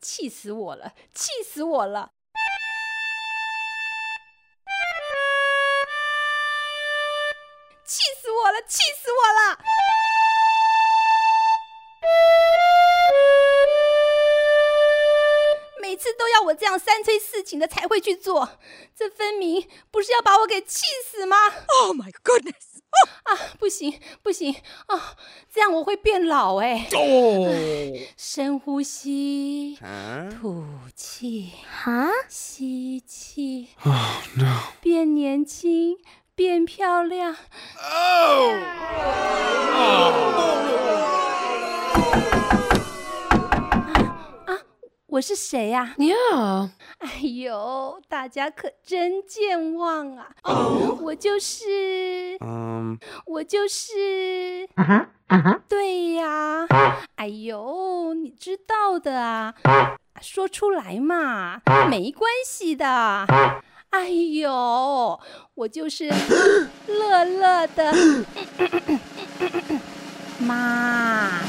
气死我了，气死我了！气死我了，气死我了！每次都要我这样三催四请的才会去做，这分明不是要把我给气死吗？Oh my goodness！啊，不行不行啊，这样我会变老哎。深呼吸，吐气，吸气，变年轻，变漂亮。我是谁呀？你好。哎呦，大家可真健忘啊！我就是，嗯，我就是，啊哈，啊哈，对呀。哎呦，你知道的啊，说出来嘛，没关系的。哎呦，我就是 乐乐的 妈。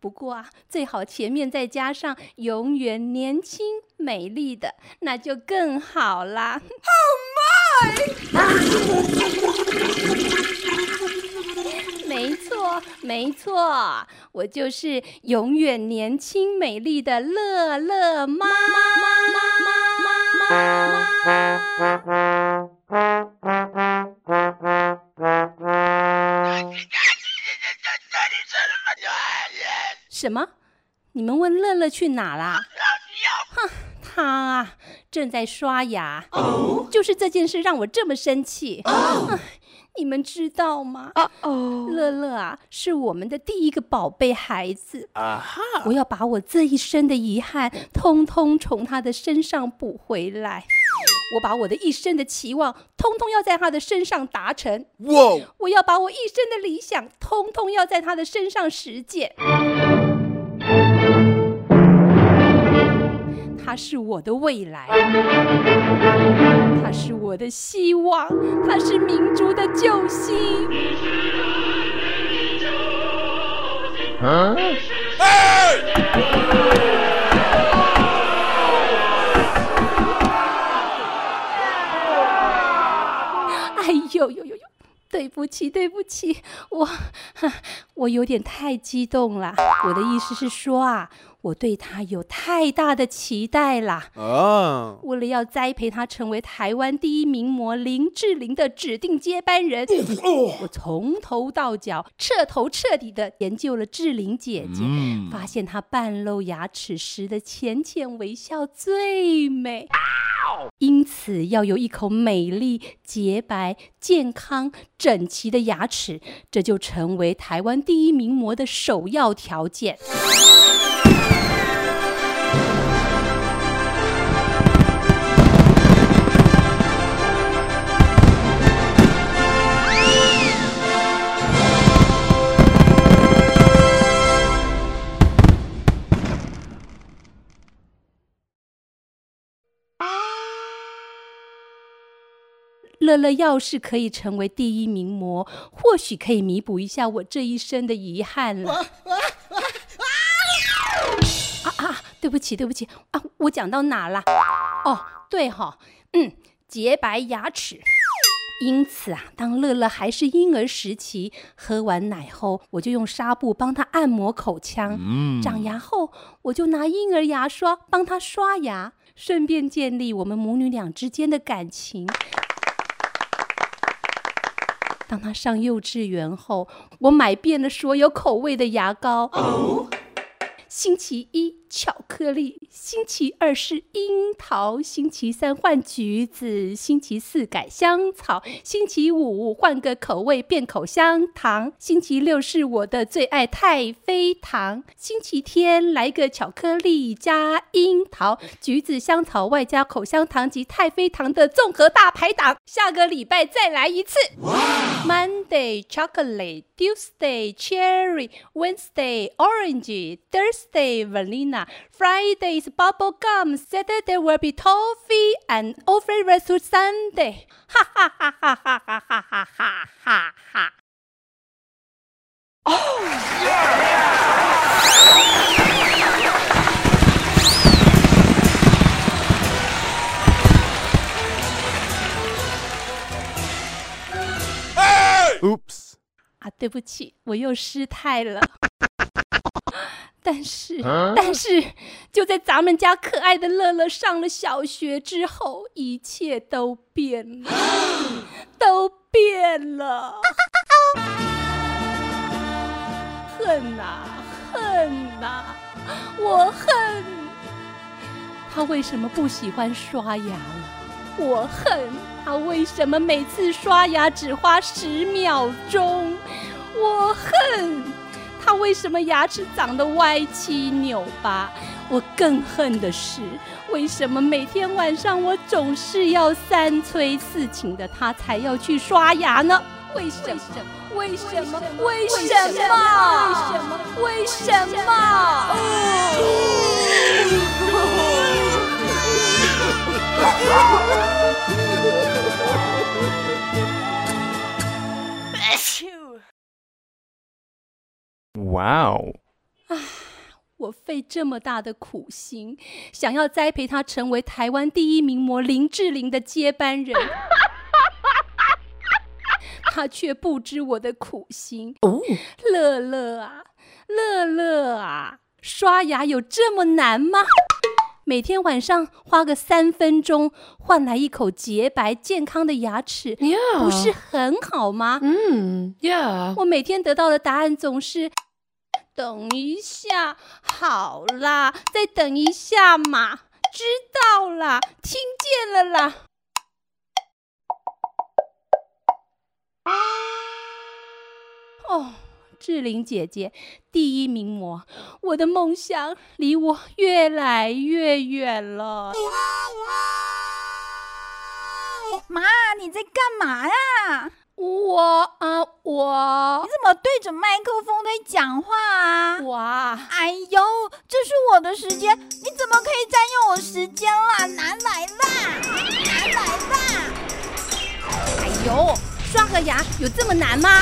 不过啊，最好前面再加上永远年轻美丽的，那就更好啦。Oh my！没错，没错，我就是永远年轻美丽的乐乐妈。什么？你们问乐乐去哪啦？哼，他啊，正在刷牙。哦，就是这件事让我这么生气。哦，你们知道吗？哦哦，乐乐啊，是我们的第一个宝贝孩子。啊哈！我要把我这一生的遗憾，通通从他的身上补回来。我把我的一生的期望，通通要在他的身上达成。哇！我要把我一生的理想，通通要在他的身上实践。他是我的未来，他是我的希望，他是民族的救星。哎呦呦呦呦！对不起，对不起，我 我有点太激动了。我的意思是说啊，我对他有太大的期待啦。啊！为了要栽培他成为台湾第一名模林志玲的指定接班人，我从头到脚彻头彻底的研究了志玲姐姐，发现她半露牙齿时的浅浅微笑最美。因此，要有一口美丽、洁白、健康、整齐的牙齿，这就成为台湾第一名模的首要条件。乐乐要是可以成为第一名模，或许可以弥补一下我这一生的遗憾了。啊啊！对不起，对不起啊！我讲到哪了？哦，对哈，嗯，洁白牙齿。因此啊，当乐乐还是婴儿时期，喝完奶后，我就用纱布帮他按摩口腔；长牙后，我就拿婴儿牙刷帮他刷牙，顺便建立我们母女俩之间的感情。当他上幼稚园后，我买遍了所有口味的牙膏。星期一。巧克力。星期二是樱桃，星期三换橘子，星期四改香草，星期五换个口味变口香糖，星期六是我的最爱太妃糖，星期天来个巧克力加樱桃、橘子、香草外加口香糖及太妃糖的综合大排档。下个礼拜再来一次。Monday chocolate, Tuesday cherry, Wednesday orange, Thursday vanilla. banana. Friday is bubble gum. Saturday will be toffee, and all flavors to Sunday. Ha ha ha ha ha ha ha ha ha ha. Oh yeah! Oops. Ah, Oops！啊，对不起，我又失态了。但是，但是，就在咱们家可爱的乐乐上了小学之后，一切都变了，都变了。恨呐，恨呐，我恨！他为什么不喜欢刷牙了？我恨他为什么每次刷牙只花十秒钟？我恨！为什么牙齿长得歪七扭八？我更恨的是，为什么每天晚上我总是要三催四请的他才要去刷牙呢？为什么为什么？为什么？为什么？为什么？哇哦！啊我费这么大的苦心，想要栽培他成为台湾第一名模林志玲的接班人，他却不知我的苦心。哦，乐乐啊，乐乐啊，刷牙有这么难吗？每天晚上花个三分钟换来一口洁白健康的牙齿，不是很好吗？嗯，Yeah。我每天得到的答案总是。等一下，好啦，再等一下嘛，知道啦，听见了啦。哦，志玲姐姐，第一名模，我的梦想离我越来越远了。妈，你在干嘛呀？我啊，我么对着麦克风在讲话啊？哇！哎呦，这是我的时间，你怎么可以占用我时间啦？拿来啦，拿来啦！哎呦，刷个牙有这么难吗？